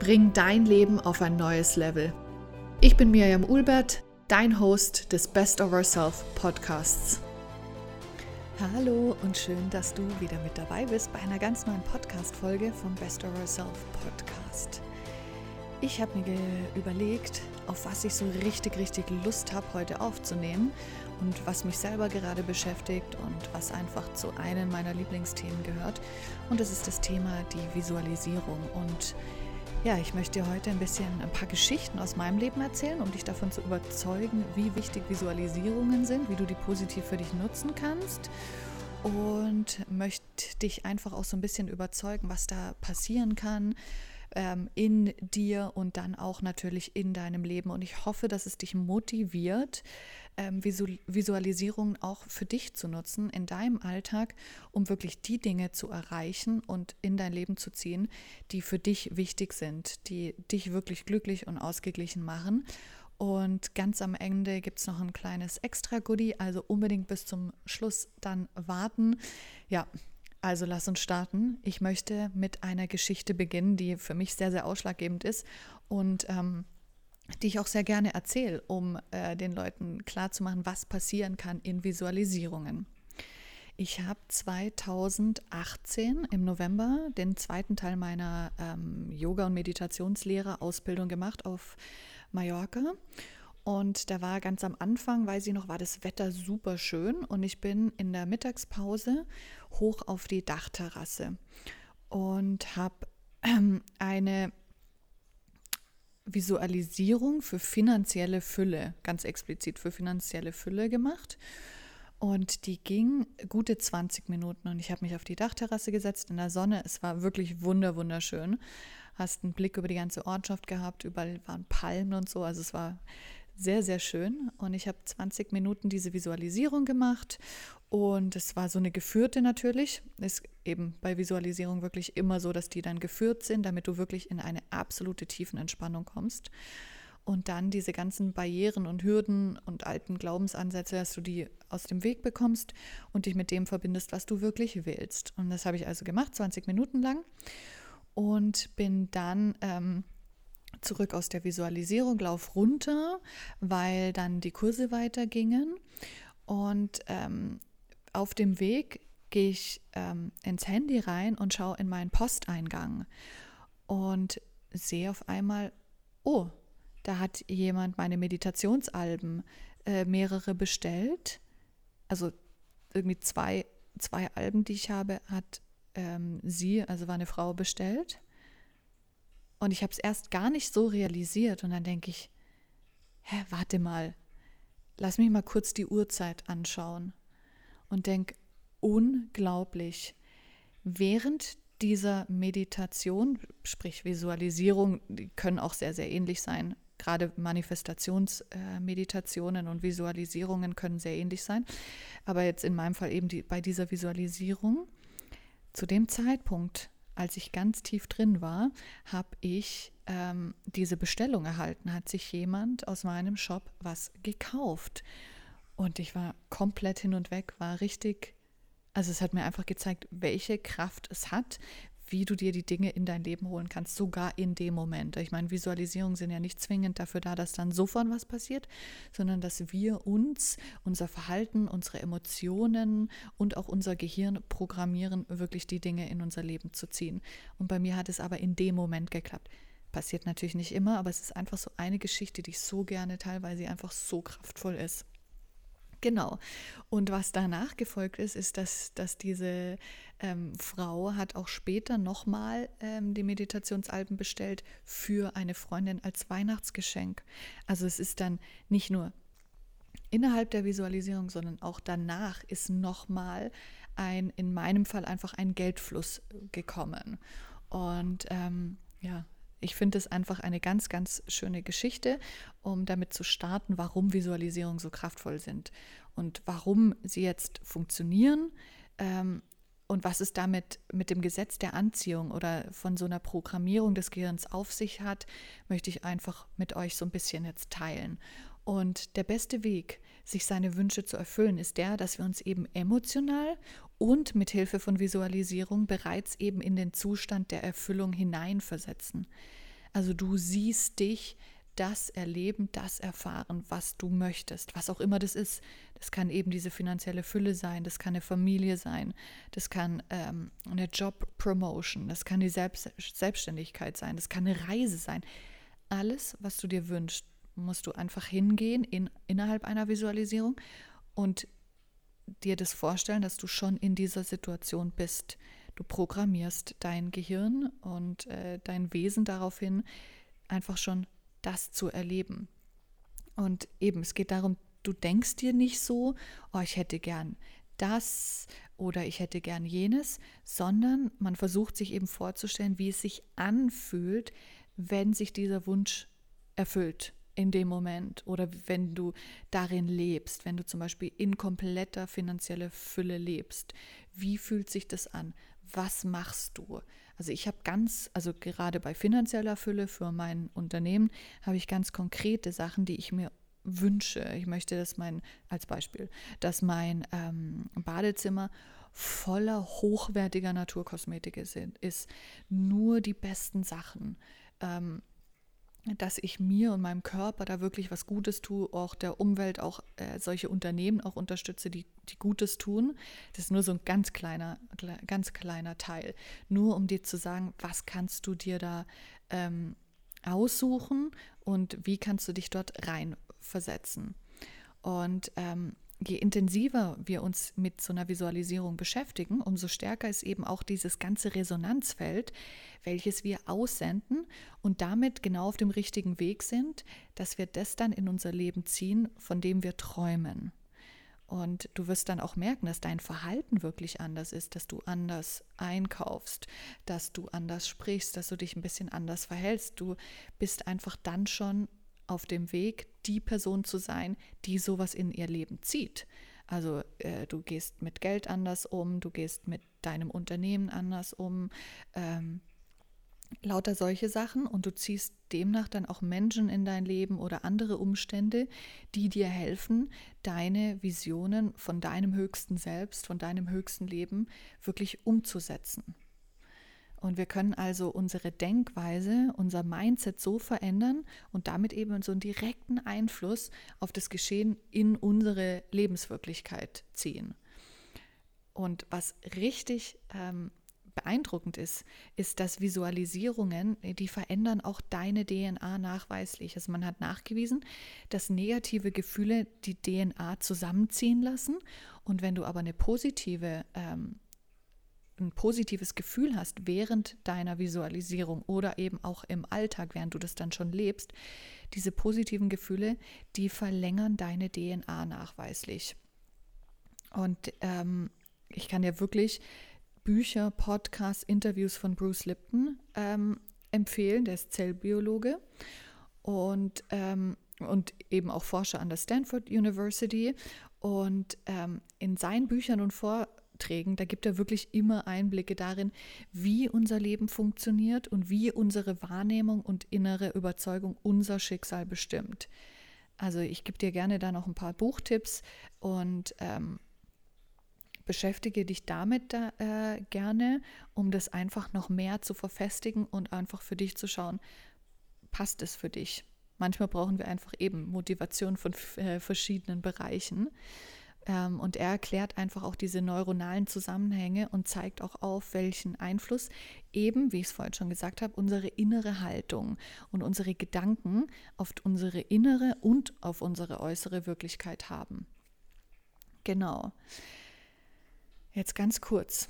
Bring dein Leben auf ein neues Level. Ich bin Miriam Ulbert, dein Host des Best of Ourself Podcasts. Hallo und schön, dass du wieder mit dabei bist bei einer ganz neuen Podcast-Folge vom Best of Ourself Podcast. Ich habe mir überlegt, auf was ich so richtig, richtig Lust habe, heute aufzunehmen und was mich selber gerade beschäftigt und was einfach zu einem meiner Lieblingsthemen gehört. Und das ist das Thema die Visualisierung. Und ja, ich möchte dir heute ein bisschen ein paar Geschichten aus meinem Leben erzählen, um dich davon zu überzeugen, wie wichtig Visualisierungen sind, wie du die positiv für dich nutzen kannst und möchte dich einfach auch so ein bisschen überzeugen, was da passieren kann, ähm, in dir und dann auch natürlich in deinem Leben. Und ich hoffe, dass es dich motiviert, ähm, Visualisierungen auch für dich zu nutzen in deinem Alltag, um wirklich die Dinge zu erreichen und in dein Leben zu ziehen, die für dich wichtig sind, die dich wirklich glücklich und ausgeglichen machen. Und ganz am Ende gibt es noch ein kleines Extra-Goodie, also unbedingt bis zum Schluss dann warten. Ja, also lass uns starten. Ich möchte mit einer Geschichte beginnen, die für mich sehr, sehr ausschlaggebend ist und ähm, die ich auch sehr gerne erzähle, um äh, den Leuten klarzumachen, was passieren kann in Visualisierungen. Ich habe 2018 im November den zweiten Teil meiner ähm, Yoga- und Meditationslehrerausbildung gemacht auf Mallorca und da war ganz am Anfang, weiß ich noch, war das Wetter super schön und ich bin in der Mittagspause hoch auf die Dachterrasse und habe ähm, eine Visualisierung für finanzielle Fülle, ganz explizit für finanzielle Fülle gemacht. Und die ging gute 20 Minuten und ich habe mich auf die Dachterrasse gesetzt in der Sonne. Es war wirklich wunder wunderschön. Hast einen Blick über die ganze Ortschaft gehabt, überall waren Palmen und so. Also es war sehr, sehr schön. Und ich habe 20 Minuten diese Visualisierung gemacht. Und es war so eine geführte natürlich. Ist eben bei Visualisierung wirklich immer so, dass die dann geführt sind, damit du wirklich in eine absolute Tiefenentspannung kommst. Und dann diese ganzen Barrieren und Hürden und alten Glaubensansätze, dass du die aus dem Weg bekommst und dich mit dem verbindest, was du wirklich willst. Und das habe ich also gemacht, 20 Minuten lang. Und bin dann ähm, zurück aus der Visualisierung, lauf runter, weil dann die Kurse weitergingen. Und ähm, auf dem Weg gehe ich ähm, ins Handy rein und schaue in meinen Posteingang und sehe auf einmal, oh, da hat jemand meine Meditationsalben äh, mehrere bestellt. Also irgendwie zwei, zwei Alben, die ich habe, hat ähm, sie, also war eine Frau, bestellt. Und ich habe es erst gar nicht so realisiert. Und dann denke ich, hä, warte mal, lass mich mal kurz die Uhrzeit anschauen. Und denke, unglaublich. Während dieser Meditation, sprich Visualisierung, die können auch sehr, sehr ähnlich sein. Gerade Manifestationsmeditationen äh, und Visualisierungen können sehr ähnlich sein. Aber jetzt in meinem Fall eben die, bei dieser Visualisierung, zu dem Zeitpunkt als ich ganz tief drin war, habe ich ähm, diese Bestellung erhalten. Hat sich jemand aus meinem Shop was gekauft. Und ich war komplett hin und weg, war richtig, also es hat mir einfach gezeigt, welche Kraft es hat, wie du dir die Dinge in dein Leben holen kannst, sogar in dem Moment. Ich meine, Visualisierungen sind ja nicht zwingend dafür da, dass dann sofort was passiert, sondern dass wir uns, unser Verhalten, unsere Emotionen und auch unser Gehirn programmieren, wirklich die Dinge in unser Leben zu ziehen. Und bei mir hat es aber in dem Moment geklappt. Passiert natürlich nicht immer, aber es ist einfach so eine Geschichte, die ich so gerne teile, weil sie einfach so kraftvoll ist. Genau. Und was danach gefolgt ist, ist, dass, dass diese ähm, Frau hat auch später nochmal ähm, die Meditationsalben bestellt für eine Freundin als Weihnachtsgeschenk. Also es ist dann nicht nur innerhalb der Visualisierung, sondern auch danach ist nochmal ein, in meinem Fall einfach ein Geldfluss gekommen. Und ähm, ja, ich finde es einfach eine ganz, ganz schöne Geschichte, um damit zu starten, warum Visualisierungen so kraftvoll sind und warum sie jetzt funktionieren ähm, und was es damit mit dem Gesetz der Anziehung oder von so einer Programmierung des Gehirns auf sich hat, möchte ich einfach mit euch so ein bisschen jetzt teilen. Und der beste Weg, sich seine Wünsche zu erfüllen, ist der, dass wir uns eben emotional und mit Hilfe von Visualisierung bereits eben in den Zustand der Erfüllung hineinversetzen. Also du siehst dich das erleben, das erfahren, was du möchtest, was auch immer das ist. Das kann eben diese finanzielle Fülle sein, das kann eine Familie sein, das kann ähm, eine Job-Promotion, das kann die Selbst Selbstständigkeit sein, das kann eine Reise sein. Alles, was du dir wünschst, musst du einfach hingehen in, innerhalb einer Visualisierung und dir das vorstellen, dass du schon in dieser Situation bist. Du programmierst dein Gehirn und äh, dein Wesen daraufhin, einfach schon das zu erleben. Und eben, es geht darum, du denkst dir nicht so, oh, ich hätte gern das oder ich hätte gern jenes, sondern man versucht sich eben vorzustellen, wie es sich anfühlt, wenn sich dieser Wunsch erfüllt in dem Moment oder wenn du darin lebst, wenn du zum Beispiel in kompletter finanzieller Fülle lebst. Wie fühlt sich das an? Was machst du? Also ich habe ganz, also gerade bei finanzieller Fülle für mein Unternehmen habe ich ganz konkrete Sachen, die ich mir wünsche. Ich möchte, dass mein, als Beispiel, dass mein ähm, Badezimmer voller hochwertiger Naturkosmetik ist, ist. Nur die besten Sachen. Ähm, dass ich mir und meinem Körper da wirklich was Gutes tue, auch der Umwelt, auch äh, solche Unternehmen auch unterstütze, die, die Gutes tun. Das ist nur so ein ganz kleiner, ganz kleiner Teil. Nur um dir zu sagen, was kannst du dir da ähm, aussuchen und wie kannst du dich dort reinversetzen. Und ähm, je intensiver wir uns mit so einer Visualisierung beschäftigen, umso stärker ist eben auch dieses ganze Resonanzfeld, welches wir aussenden und damit genau auf dem richtigen Weg sind, dass wir das dann in unser Leben ziehen, von dem wir träumen. Und du wirst dann auch merken, dass dein Verhalten wirklich anders ist, dass du anders einkaufst, dass du anders sprichst, dass du dich ein bisschen anders verhältst. Du bist einfach dann schon auf dem Weg, die Person zu sein, die sowas in ihr Leben zieht. Also äh, du gehst mit Geld anders um, du gehst mit deinem Unternehmen anders um, ähm, lauter solche Sachen und du ziehst demnach dann auch Menschen in dein Leben oder andere Umstände, die dir helfen, deine Visionen von deinem höchsten Selbst, von deinem höchsten Leben wirklich umzusetzen. Und wir können also unsere Denkweise, unser Mindset so verändern und damit eben so einen direkten Einfluss auf das Geschehen in unsere Lebenswirklichkeit ziehen. Und was richtig ähm, beeindruckend ist, ist, dass Visualisierungen, die verändern auch deine DNA nachweislich. Also man hat nachgewiesen, dass negative Gefühle die DNA zusammenziehen lassen. Und wenn du aber eine positive ähm, ein positives Gefühl hast während deiner Visualisierung oder eben auch im Alltag, während du das dann schon lebst, diese positiven Gefühle, die verlängern deine DNA nachweislich. Und ähm, ich kann dir wirklich Bücher, Podcasts, Interviews von Bruce Lipton ähm, empfehlen. Der ist Zellbiologe und, ähm, und eben auch Forscher an der Stanford University. Und ähm, in seinen Büchern und Vor Vorträgen, da gibt er wirklich immer Einblicke darin, wie unser Leben funktioniert und wie unsere Wahrnehmung und innere Überzeugung unser Schicksal bestimmt. Also ich gebe dir gerne da noch ein paar Buchtipps und ähm, beschäftige dich damit da, äh, gerne, um das einfach noch mehr zu verfestigen und einfach für dich zu schauen, passt es für dich. Manchmal brauchen wir einfach eben Motivation von äh, verschiedenen Bereichen. Ähm, und er erklärt einfach auch diese neuronalen Zusammenhänge und zeigt auch auf, welchen Einfluss eben, wie ich es vorhin schon gesagt habe, unsere innere Haltung und unsere Gedanken auf unsere innere und auf unsere äußere Wirklichkeit haben. Genau. Jetzt ganz kurz.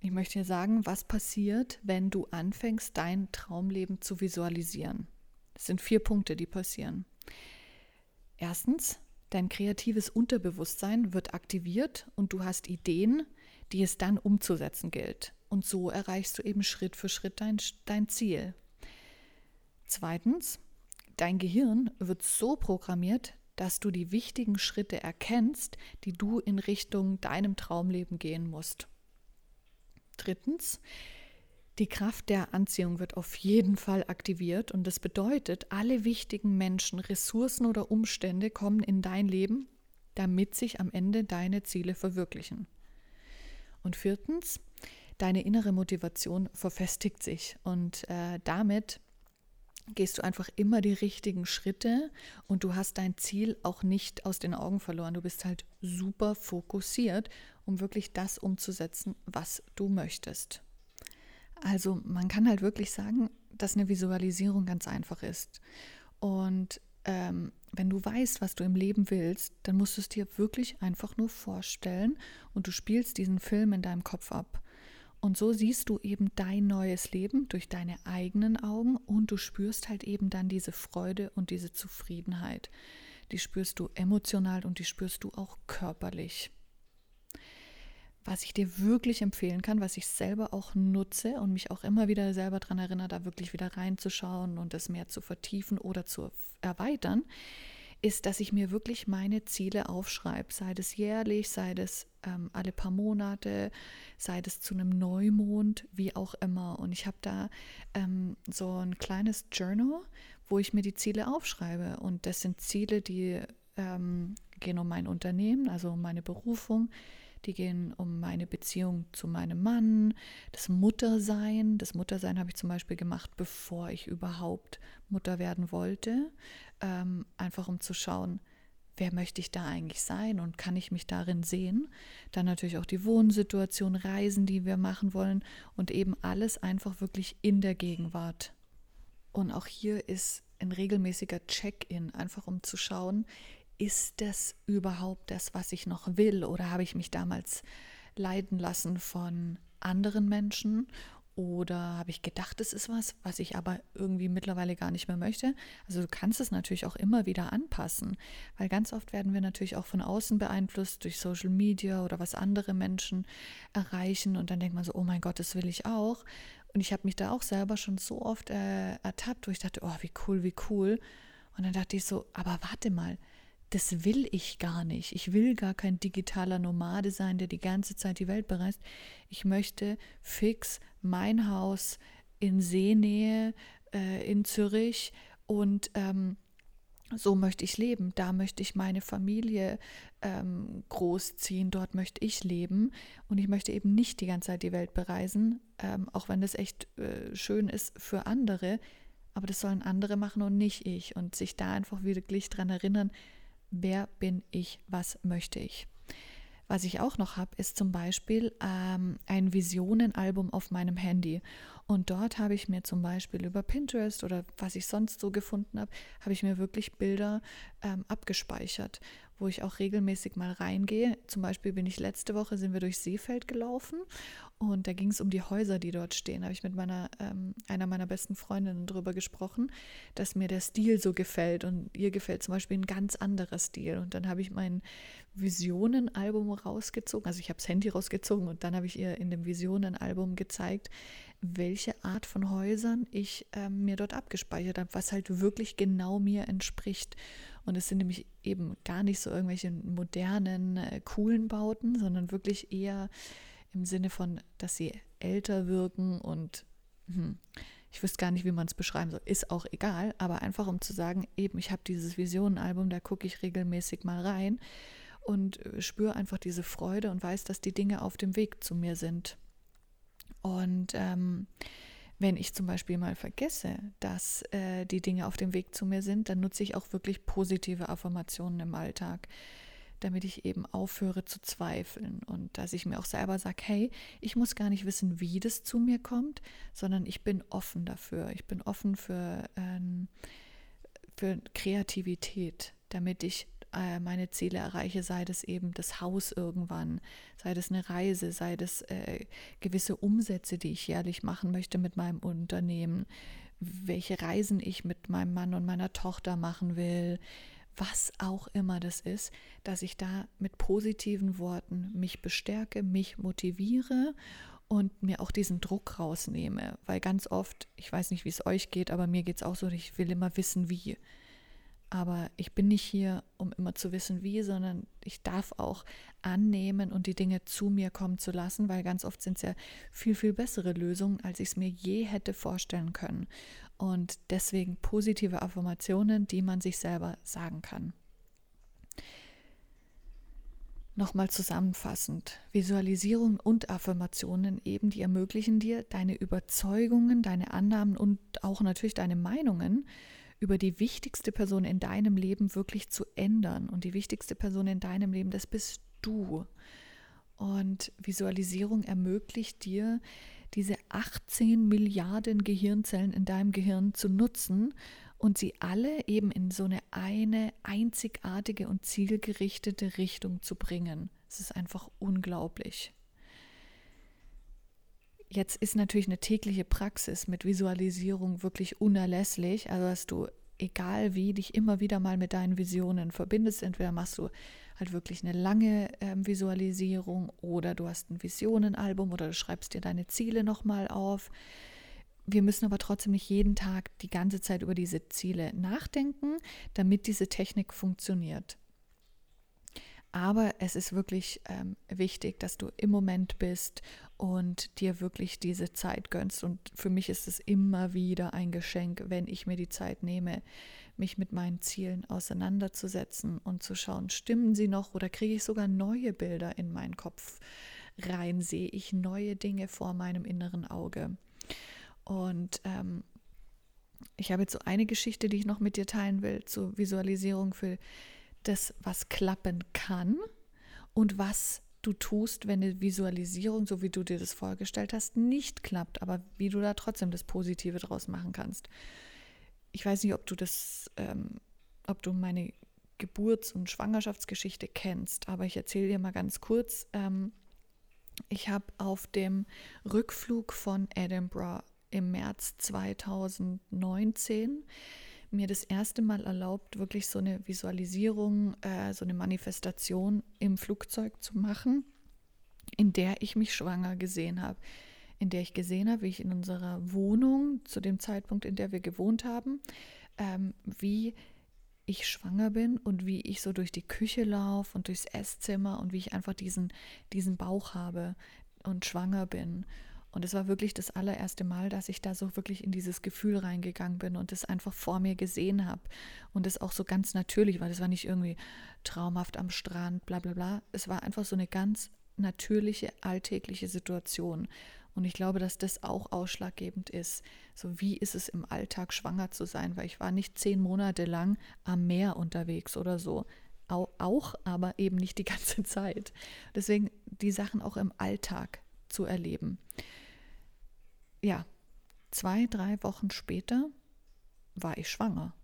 Ich möchte dir sagen, was passiert, wenn du anfängst, dein Traumleben zu visualisieren. Das sind vier Punkte, die passieren. Erstens, Dein kreatives Unterbewusstsein wird aktiviert und du hast Ideen, die es dann umzusetzen gilt. Und so erreichst du eben Schritt für Schritt dein, dein Ziel. Zweitens, dein Gehirn wird so programmiert, dass du die wichtigen Schritte erkennst, die du in Richtung deinem Traumleben gehen musst. Drittens, die Kraft der Anziehung wird auf jeden Fall aktiviert und das bedeutet, alle wichtigen Menschen, Ressourcen oder Umstände kommen in dein Leben, damit sich am Ende deine Ziele verwirklichen. Und viertens, deine innere Motivation verfestigt sich und äh, damit gehst du einfach immer die richtigen Schritte und du hast dein Ziel auch nicht aus den Augen verloren. Du bist halt super fokussiert, um wirklich das umzusetzen, was du möchtest. Also man kann halt wirklich sagen, dass eine Visualisierung ganz einfach ist. Und ähm, wenn du weißt, was du im Leben willst, dann musst du es dir wirklich einfach nur vorstellen und du spielst diesen Film in deinem Kopf ab. Und so siehst du eben dein neues Leben durch deine eigenen Augen und du spürst halt eben dann diese Freude und diese Zufriedenheit. Die spürst du emotional und die spürst du auch körperlich. Was ich dir wirklich empfehlen kann, was ich selber auch nutze und mich auch immer wieder selber daran erinnere, da wirklich wieder reinzuschauen und es mehr zu vertiefen oder zu erweitern, ist, dass ich mir wirklich meine Ziele aufschreibe, sei es jährlich, sei es ähm, alle paar Monate, sei es zu einem Neumond, wie auch immer. Und ich habe da ähm, so ein kleines Journal, wo ich mir die Ziele aufschreibe. Und das sind Ziele, die ähm, gehen um mein Unternehmen, also um meine Berufung, die gehen um meine Beziehung zu meinem Mann, das Muttersein. Das Muttersein habe ich zum Beispiel gemacht, bevor ich überhaupt Mutter werden wollte, ähm, einfach um zu schauen, wer möchte ich da eigentlich sein und kann ich mich darin sehen. Dann natürlich auch die Wohnsituation, Reisen, die wir machen wollen und eben alles einfach wirklich in der Gegenwart. Und auch hier ist ein regelmäßiger Check-in, einfach um zu schauen, ist das überhaupt das, was ich noch will? Oder habe ich mich damals leiden lassen von anderen Menschen? Oder habe ich gedacht, es ist was, was ich aber irgendwie mittlerweile gar nicht mehr möchte? Also du kannst es natürlich auch immer wieder anpassen, weil ganz oft werden wir natürlich auch von außen beeinflusst durch Social Media oder was andere Menschen erreichen und dann denkt man so, oh mein Gott, das will ich auch. Und ich habe mich da auch selber schon so oft äh, ertappt, wo ich dachte, oh, wie cool, wie cool. Und dann dachte ich so, aber warte mal, das will ich gar nicht. Ich will gar kein digitaler Nomade sein, der die ganze Zeit die Welt bereist. Ich möchte fix mein Haus in Seenähe äh, in Zürich und ähm, so möchte ich leben. Da möchte ich meine Familie ähm, großziehen. Dort möchte ich leben. Und ich möchte eben nicht die ganze Zeit die Welt bereisen, ähm, auch wenn das echt äh, schön ist für andere. Aber das sollen andere machen und nicht ich. Und sich da einfach wirklich dran erinnern, wer bin ich, was möchte ich. Was ich auch noch habe, ist zum Beispiel ähm, ein Visionenalbum auf meinem Handy. Und dort habe ich mir zum Beispiel über Pinterest oder was ich sonst so gefunden habe, habe ich mir wirklich Bilder ähm, abgespeichert wo ich auch regelmäßig mal reingehe. Zum Beispiel bin ich letzte Woche, sind wir durch Seefeld gelaufen und da ging es um die Häuser, die dort stehen. Da habe ich mit meiner, ähm, einer meiner besten Freundinnen darüber gesprochen, dass mir der Stil so gefällt und ihr gefällt zum Beispiel ein ganz anderer Stil. Und dann habe ich mein Visionenalbum rausgezogen, also ich habe das Handy rausgezogen und dann habe ich ihr in dem Visionenalbum gezeigt, welche Art von Häusern ich ähm, mir dort abgespeichert habe, was halt wirklich genau mir entspricht. Und es sind nämlich eben gar nicht so irgendwelche modernen, äh, coolen Bauten, sondern wirklich eher im Sinne von, dass sie älter wirken und hm, ich wüsste gar nicht, wie man es beschreiben soll. Ist auch egal, aber einfach um zu sagen, eben, ich habe dieses Visionenalbum, da gucke ich regelmäßig mal rein und äh, spüre einfach diese Freude und weiß, dass die Dinge auf dem Weg zu mir sind. Und ähm, wenn ich zum Beispiel mal vergesse, dass äh, die Dinge auf dem Weg zu mir sind, dann nutze ich auch wirklich positive Affirmationen im Alltag, damit ich eben aufhöre zu zweifeln und dass ich mir auch selber sage, hey, ich muss gar nicht wissen, wie das zu mir kommt, sondern ich bin offen dafür. Ich bin offen für, ähm, für Kreativität, damit ich äh, meine Ziele erreiche, sei das eben das Haus irgendwann, sei das eine Reise, sei das äh, gewisse Umsätze, die ich jährlich machen möchte mit meinem Unternehmen, welche Reisen ich mit meinem Mann und meiner Tochter machen will, was auch immer das ist, dass ich da mit positiven Worten mich bestärke, mich motiviere und mir auch diesen Druck rausnehme. Weil ganz oft, ich weiß nicht, wie es euch geht, aber mir geht es auch so, ich will immer wissen, wie. Aber ich bin nicht hier, um immer zu wissen, wie, sondern ich darf auch annehmen und die Dinge zu mir kommen zu lassen, weil ganz oft sind es ja viel, viel bessere Lösungen, als ich es mir je hätte vorstellen können. Und deswegen positive Affirmationen, die man sich selber sagen kann. Nochmal zusammenfassend, Visualisierung und Affirmationen eben, die ermöglichen dir, deine Überzeugungen, deine Annahmen und auch natürlich deine Meinungen über die wichtigste Person in deinem Leben wirklich zu ändern. Und die wichtigste Person in deinem Leben, das bist du. Und Visualisierung ermöglicht dir, diese 18 Milliarden Gehirnzellen in deinem Gehirn zu nutzen und sie alle eben in so eine eine einzigartige und zielgerichtete Richtung zu bringen. Es ist einfach unglaublich. Jetzt ist natürlich eine tägliche Praxis mit Visualisierung wirklich unerlässlich. Also dass du, egal wie, dich immer wieder mal mit deinen Visionen verbindest. Entweder machst du halt wirklich eine lange äh, Visualisierung oder du hast ein Visionenalbum oder du schreibst dir deine Ziele nochmal auf. Wir müssen aber trotzdem nicht jeden Tag die ganze Zeit über diese Ziele nachdenken, damit diese Technik funktioniert. Aber es ist wirklich ähm, wichtig, dass du im Moment bist und dir wirklich diese Zeit gönnst. Und für mich ist es immer wieder ein Geschenk, wenn ich mir die Zeit nehme, mich mit meinen Zielen auseinanderzusetzen und zu schauen, stimmen sie noch oder kriege ich sogar neue Bilder in meinen Kopf rein, sehe ich neue Dinge vor meinem inneren Auge. Und ähm, ich habe jetzt so eine Geschichte, die ich noch mit dir teilen will, zur Visualisierung für das, was klappen kann und was du tust, wenn eine Visualisierung, so wie du dir das vorgestellt hast, nicht klappt, aber wie du da trotzdem das Positive draus machen kannst. Ich weiß nicht, ob du das, ähm, ob du meine Geburts- und Schwangerschaftsgeschichte kennst, aber ich erzähle dir mal ganz kurz. Ähm, ich habe auf dem Rückflug von Edinburgh im März 2019 mir das erste Mal erlaubt, wirklich so eine Visualisierung, äh, so eine Manifestation im Flugzeug zu machen, in der ich mich schwanger gesehen habe. In der ich gesehen habe, wie ich in unserer Wohnung, zu dem Zeitpunkt, in der wir gewohnt haben, ähm, wie ich schwanger bin und wie ich so durch die Küche laufe und durchs Esszimmer und wie ich einfach diesen, diesen Bauch habe und schwanger bin. Und es war wirklich das allererste Mal, dass ich da so wirklich in dieses Gefühl reingegangen bin und es einfach vor mir gesehen habe. Und es auch so ganz natürlich war. Das war nicht irgendwie traumhaft am Strand, bla bla bla. Es war einfach so eine ganz natürliche, alltägliche Situation. Und ich glaube, dass das auch ausschlaggebend ist. So wie ist es im Alltag, schwanger zu sein? Weil ich war nicht zehn Monate lang am Meer unterwegs oder so. Auch, aber eben nicht die ganze Zeit. Deswegen die Sachen auch im Alltag zu erleben ja, zwei, drei Wochen später war ich schwanger.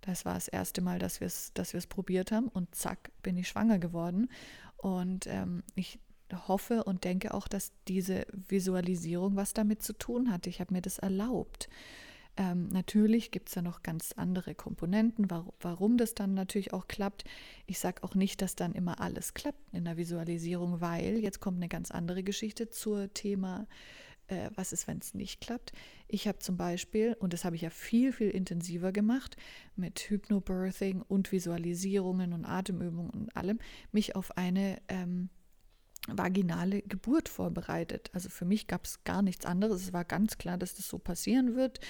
Das war das erste Mal, dass wir es dass probiert haben und zack, bin ich schwanger geworden. Und ähm, ich hoffe und denke auch, dass diese Visualisierung was damit zu tun hat. Ich habe mir das erlaubt. Ähm, natürlich gibt es da noch ganz andere Komponenten, warum, warum das dann natürlich auch klappt. Ich sage auch nicht, dass dann immer alles klappt in der Visualisierung, weil jetzt kommt eine ganz andere Geschichte zur Thema äh, was ist, wenn es nicht klappt. Ich habe zum Beispiel, und das habe ich ja viel, viel intensiver gemacht, mit Hypnobirthing und Visualisierungen und Atemübungen und allem, mich auf eine ähm, vaginale Geburt vorbereitet. Also für mich gab es gar nichts anderes. Es war ganz klar, dass das so passieren wird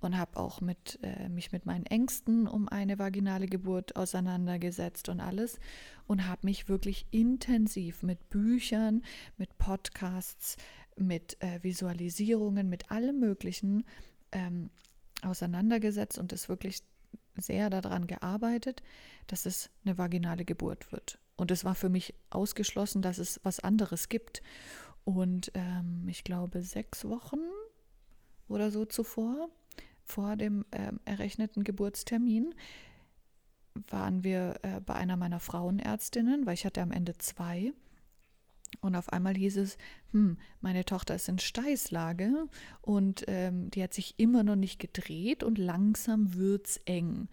und habe auch mit, äh, mich mit meinen Ängsten um eine vaginale Geburt auseinandergesetzt und alles und habe mich wirklich intensiv mit Büchern, mit Podcasts, mit äh, Visualisierungen, mit allem Möglichen ähm, auseinandergesetzt und es wirklich sehr daran gearbeitet, dass es eine vaginale Geburt wird. Und es war für mich ausgeschlossen, dass es was anderes gibt. Und ähm, ich glaube, sechs Wochen oder so zuvor, vor dem ähm, errechneten Geburtstermin, waren wir äh, bei einer meiner Frauenärztinnen, weil ich hatte am Ende zwei. Und auf einmal hieß es, hm, meine Tochter ist in Steißlage und ähm, die hat sich immer noch nicht gedreht und langsam wird's eng.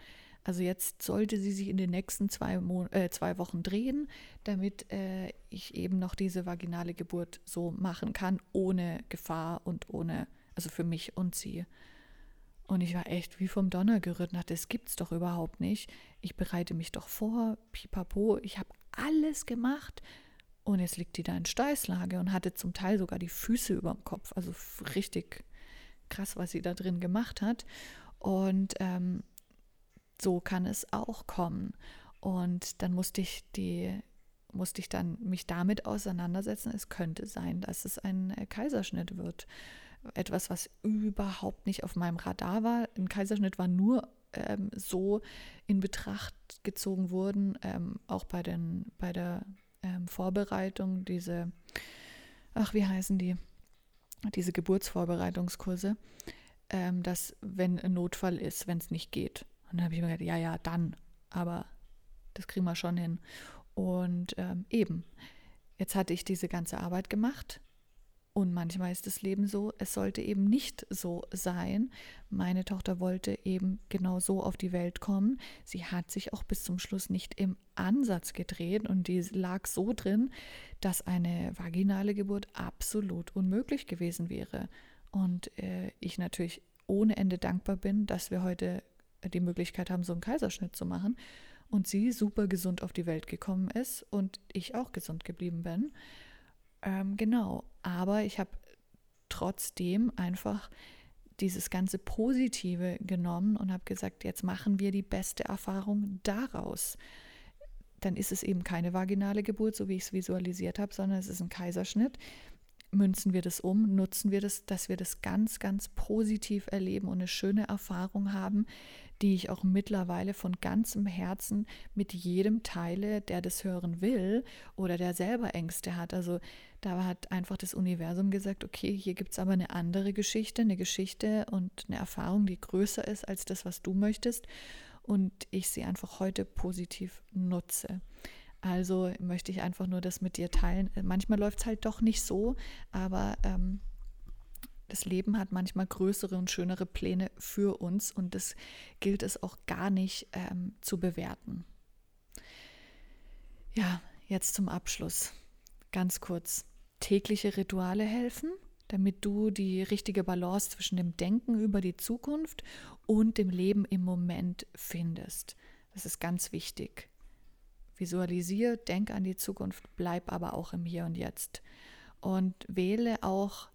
Also jetzt sollte sie sich in den nächsten zwei, Mon äh, zwei Wochen drehen, damit äh, ich eben noch diese vaginale Geburt so machen kann, ohne Gefahr und ohne, also für mich und sie. Und ich war echt wie vom Donner gerührt und dachte, das gibt's doch überhaupt nicht. Ich bereite mich doch vor, pipapo, ich habe alles gemacht. Und jetzt liegt die da in Steißlage und hatte zum Teil sogar die Füße über dem Kopf. Also richtig krass, was sie da drin gemacht hat. Und ähm, so kann es auch kommen. Und dann musste ich die musste ich dann mich damit auseinandersetzen. Es könnte sein, dass es ein äh, Kaiserschnitt wird. Etwas, was überhaupt nicht auf meinem Radar war. Ein Kaiserschnitt war nur ähm, so in Betracht gezogen worden, ähm, auch bei, den, bei der ähm, Vorbereitung, diese, ach, wie heißen die? Diese Geburtsvorbereitungskurse, ähm, dass wenn ein Notfall ist, wenn es nicht geht, und dann habe ich mir gedacht, ja, ja, dann. Aber das kriegen wir schon hin. Und ähm, eben, jetzt hatte ich diese ganze Arbeit gemacht. Und manchmal ist das Leben so, es sollte eben nicht so sein. Meine Tochter wollte eben genau so auf die Welt kommen. Sie hat sich auch bis zum Schluss nicht im Ansatz gedreht und die lag so drin, dass eine vaginale Geburt absolut unmöglich gewesen wäre. Und äh, ich natürlich ohne Ende dankbar bin, dass wir heute die Möglichkeit haben, so einen Kaiserschnitt zu machen und sie super gesund auf die Welt gekommen ist und ich auch gesund geblieben bin. Ähm, genau, aber ich habe trotzdem einfach dieses ganze Positive genommen und habe gesagt, jetzt machen wir die beste Erfahrung daraus. Dann ist es eben keine vaginale Geburt, so wie ich es visualisiert habe, sondern es ist ein Kaiserschnitt münzen wir das um, nutzen wir das, dass wir das ganz, ganz positiv erleben und eine schöne Erfahrung haben, die ich auch mittlerweile von ganzem Herzen mit jedem teile, der das hören will oder der selber Ängste hat. Also da hat einfach das Universum gesagt, okay, hier gibt es aber eine andere Geschichte, eine Geschichte und eine Erfahrung, die größer ist als das, was du möchtest. Und ich sie einfach heute positiv nutze. Also möchte ich einfach nur das mit dir teilen. Manchmal läuft es halt doch nicht so, aber ähm, das Leben hat manchmal größere und schönere Pläne für uns und das gilt es auch gar nicht ähm, zu bewerten. Ja, jetzt zum Abschluss. Ganz kurz. Tägliche Rituale helfen, damit du die richtige Balance zwischen dem Denken über die Zukunft und dem Leben im Moment findest. Das ist ganz wichtig. Visualisiere, denk an die Zukunft, bleib aber auch im Hier und Jetzt. Und wähle auch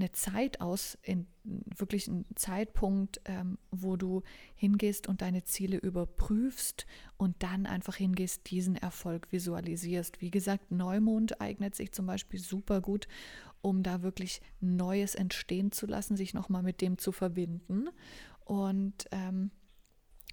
eine Zeit aus, in, wirklich einen Zeitpunkt, ähm, wo du hingehst und deine Ziele überprüfst und dann einfach hingehst, diesen Erfolg visualisierst. Wie gesagt, Neumond eignet sich zum Beispiel super gut, um da wirklich Neues entstehen zu lassen, sich nochmal mit dem zu verbinden. Und ähm,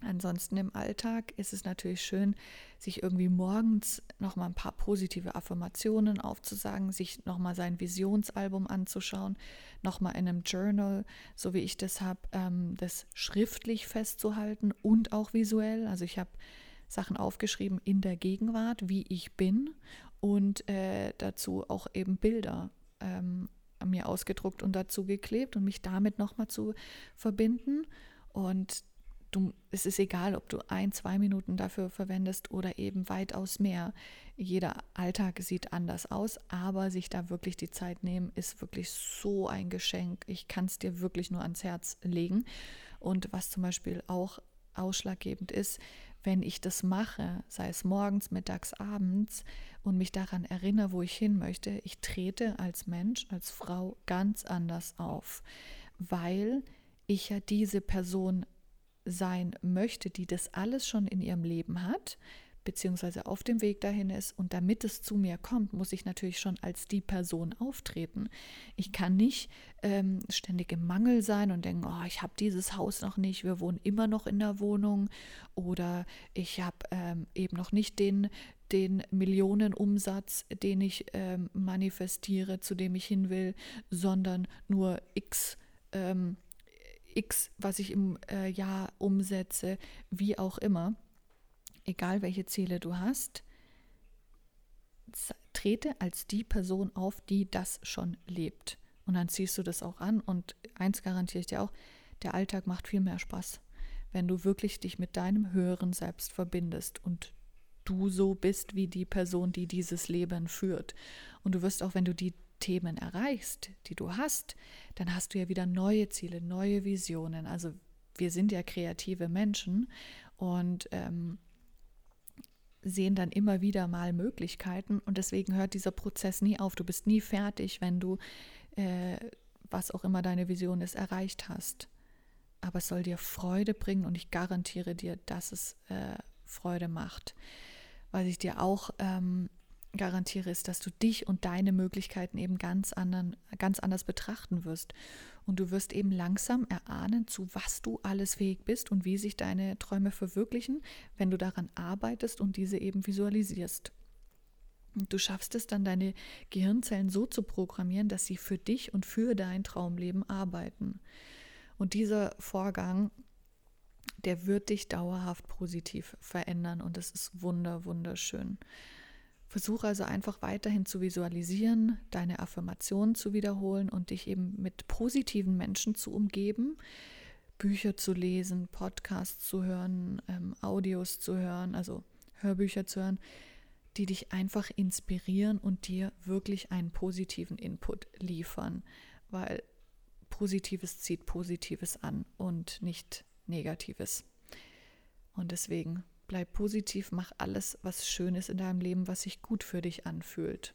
Ansonsten im Alltag ist es natürlich schön, sich irgendwie morgens nochmal ein paar positive Affirmationen aufzusagen, sich nochmal sein Visionsalbum anzuschauen, nochmal in einem Journal, so wie ich das habe, ähm, das schriftlich festzuhalten und auch visuell. Also ich habe Sachen aufgeschrieben in der Gegenwart, wie ich bin und äh, dazu auch eben Bilder ähm, mir ausgedruckt und dazu geklebt und mich damit nochmal zu verbinden. Und du, es ist egal, ob du ein, zwei Minuten dafür verwendest oder eben weitaus mehr. Jeder Alltag sieht anders aus, aber sich da wirklich die Zeit nehmen, ist wirklich so ein Geschenk. Ich kann es dir wirklich nur ans Herz legen. Und was zum Beispiel auch ausschlaggebend ist, wenn ich das mache, sei es morgens, mittags, abends und mich daran erinnere, wo ich hin möchte, ich trete als Mensch, als Frau ganz anders auf, weil ich ja diese Person sein möchte, die das alles schon in ihrem Leben hat, beziehungsweise auf dem Weg dahin ist. Und damit es zu mir kommt, muss ich natürlich schon als die Person auftreten. Ich kann nicht ähm, ständig im Mangel sein und denken, oh, ich habe dieses Haus noch nicht, wir wohnen immer noch in der Wohnung oder ich habe ähm, eben noch nicht den, den Millionenumsatz, den ich ähm, manifestiere, zu dem ich hin will, sondern nur x. Ähm, X, was ich im äh, Jahr umsetze, wie auch immer, egal welche Ziele du hast, trete als die Person auf, die das schon lebt. Und dann ziehst du das auch an. Und eins garantiere ich dir auch, der Alltag macht viel mehr Spaß, wenn du wirklich dich mit deinem höheren Selbst verbindest und du so bist wie die Person, die dieses Leben führt. Und du wirst auch, wenn du die Themen erreichst, die du hast, dann hast du ja wieder neue Ziele, neue Visionen. Also wir sind ja kreative Menschen und ähm, sehen dann immer wieder mal Möglichkeiten und deswegen hört dieser Prozess nie auf. Du bist nie fertig, wenn du, äh, was auch immer deine Vision ist, erreicht hast. Aber es soll dir Freude bringen und ich garantiere dir, dass es äh, Freude macht. Was ich dir auch ähm, garantiere, ist, dass du dich und deine Möglichkeiten eben ganz, anderen, ganz anders betrachten wirst. Und du wirst eben langsam erahnen, zu was du alles fähig bist und wie sich deine Träume verwirklichen, wenn du daran arbeitest und diese eben visualisierst. Und du schaffst es dann, deine Gehirnzellen so zu programmieren, dass sie für dich und für dein Traumleben arbeiten. Und dieser Vorgang, der wird dich dauerhaft positiv verändern und das ist wunder, wunderschön. Versuche also einfach weiterhin zu visualisieren, deine Affirmationen zu wiederholen und dich eben mit positiven Menschen zu umgeben, Bücher zu lesen, Podcasts zu hören, ähm, Audios zu hören, also Hörbücher zu hören, die dich einfach inspirieren und dir wirklich einen positiven Input liefern, weil Positives zieht Positives an und nicht Negatives. Und deswegen Bleib positiv, mach alles, was schön ist in deinem Leben, was sich gut für dich anfühlt.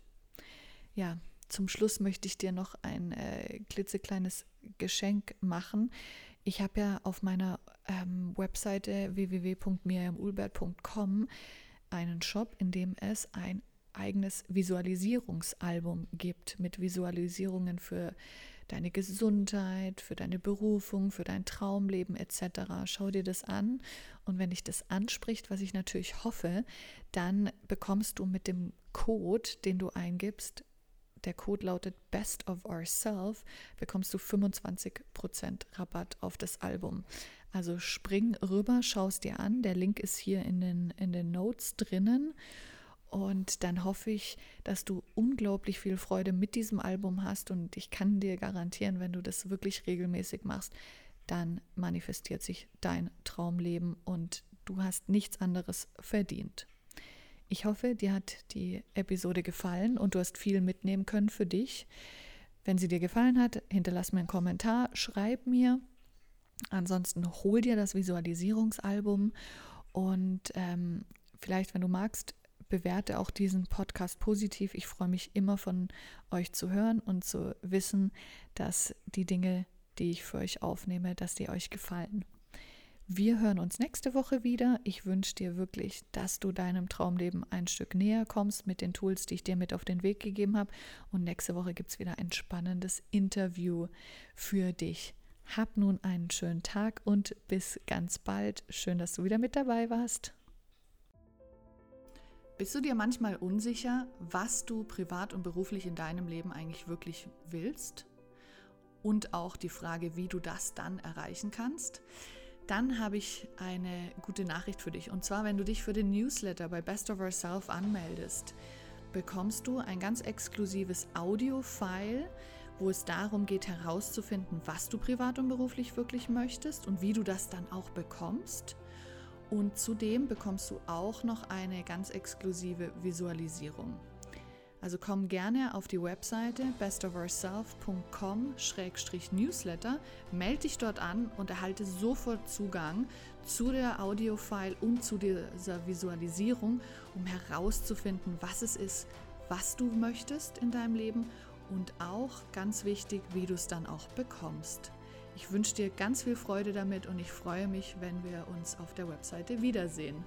Ja, zum Schluss möchte ich dir noch ein äh, klitzekleines Geschenk machen. Ich habe ja auf meiner ähm, Webseite www.miriamulbert.com einen Shop, in dem es ein eigenes Visualisierungsalbum gibt mit Visualisierungen für deine Gesundheit, für deine Berufung, für dein Traumleben etc. Schau dir das an und wenn dich das anspricht, was ich natürlich hoffe, dann bekommst du mit dem Code, den du eingibst, der Code lautet Best of Ourself, bekommst du 25% Rabatt auf das Album. Also spring rüber, schau es dir an. Der Link ist hier in den, in den Notes drinnen. Und dann hoffe ich, dass du unglaublich viel Freude mit diesem Album hast. Und ich kann dir garantieren, wenn du das wirklich regelmäßig machst, dann manifestiert sich dein Traumleben und du hast nichts anderes verdient. Ich hoffe, dir hat die Episode gefallen und du hast viel mitnehmen können für dich. Wenn sie dir gefallen hat, hinterlass mir einen Kommentar, schreib mir. Ansonsten hol dir das Visualisierungsalbum und ähm, vielleicht, wenn du magst, bewerte auch diesen Podcast positiv. Ich freue mich immer von euch zu hören und zu wissen, dass die Dinge, die ich für euch aufnehme, dass die euch gefallen. Wir hören uns nächste Woche wieder. Ich wünsche dir wirklich, dass du deinem Traumleben ein Stück näher kommst mit den Tools, die ich dir mit auf den Weg gegeben habe. Und nächste Woche gibt es wieder ein spannendes Interview für dich. Hab nun einen schönen Tag und bis ganz bald. Schön, dass du wieder mit dabei warst. Bist du dir manchmal unsicher, was du privat und beruflich in deinem Leben eigentlich wirklich willst? Und auch die Frage, wie du das dann erreichen kannst? Dann habe ich eine gute Nachricht für dich. Und zwar, wenn du dich für den Newsletter bei Best of Ourself anmeldest, bekommst du ein ganz exklusives Audio-File, wo es darum geht herauszufinden, was du privat und beruflich wirklich möchtest und wie du das dann auch bekommst. Und zudem bekommst du auch noch eine ganz exklusive Visualisierung. Also komm gerne auf die Webseite bestofourself.com-newsletter, melde dich dort an und erhalte sofort Zugang zu der Audiofile und zu dieser Visualisierung, um herauszufinden, was es ist, was du möchtest in deinem Leben und auch ganz wichtig, wie du es dann auch bekommst. Ich wünsche dir ganz viel Freude damit und ich freue mich, wenn wir uns auf der Webseite wiedersehen.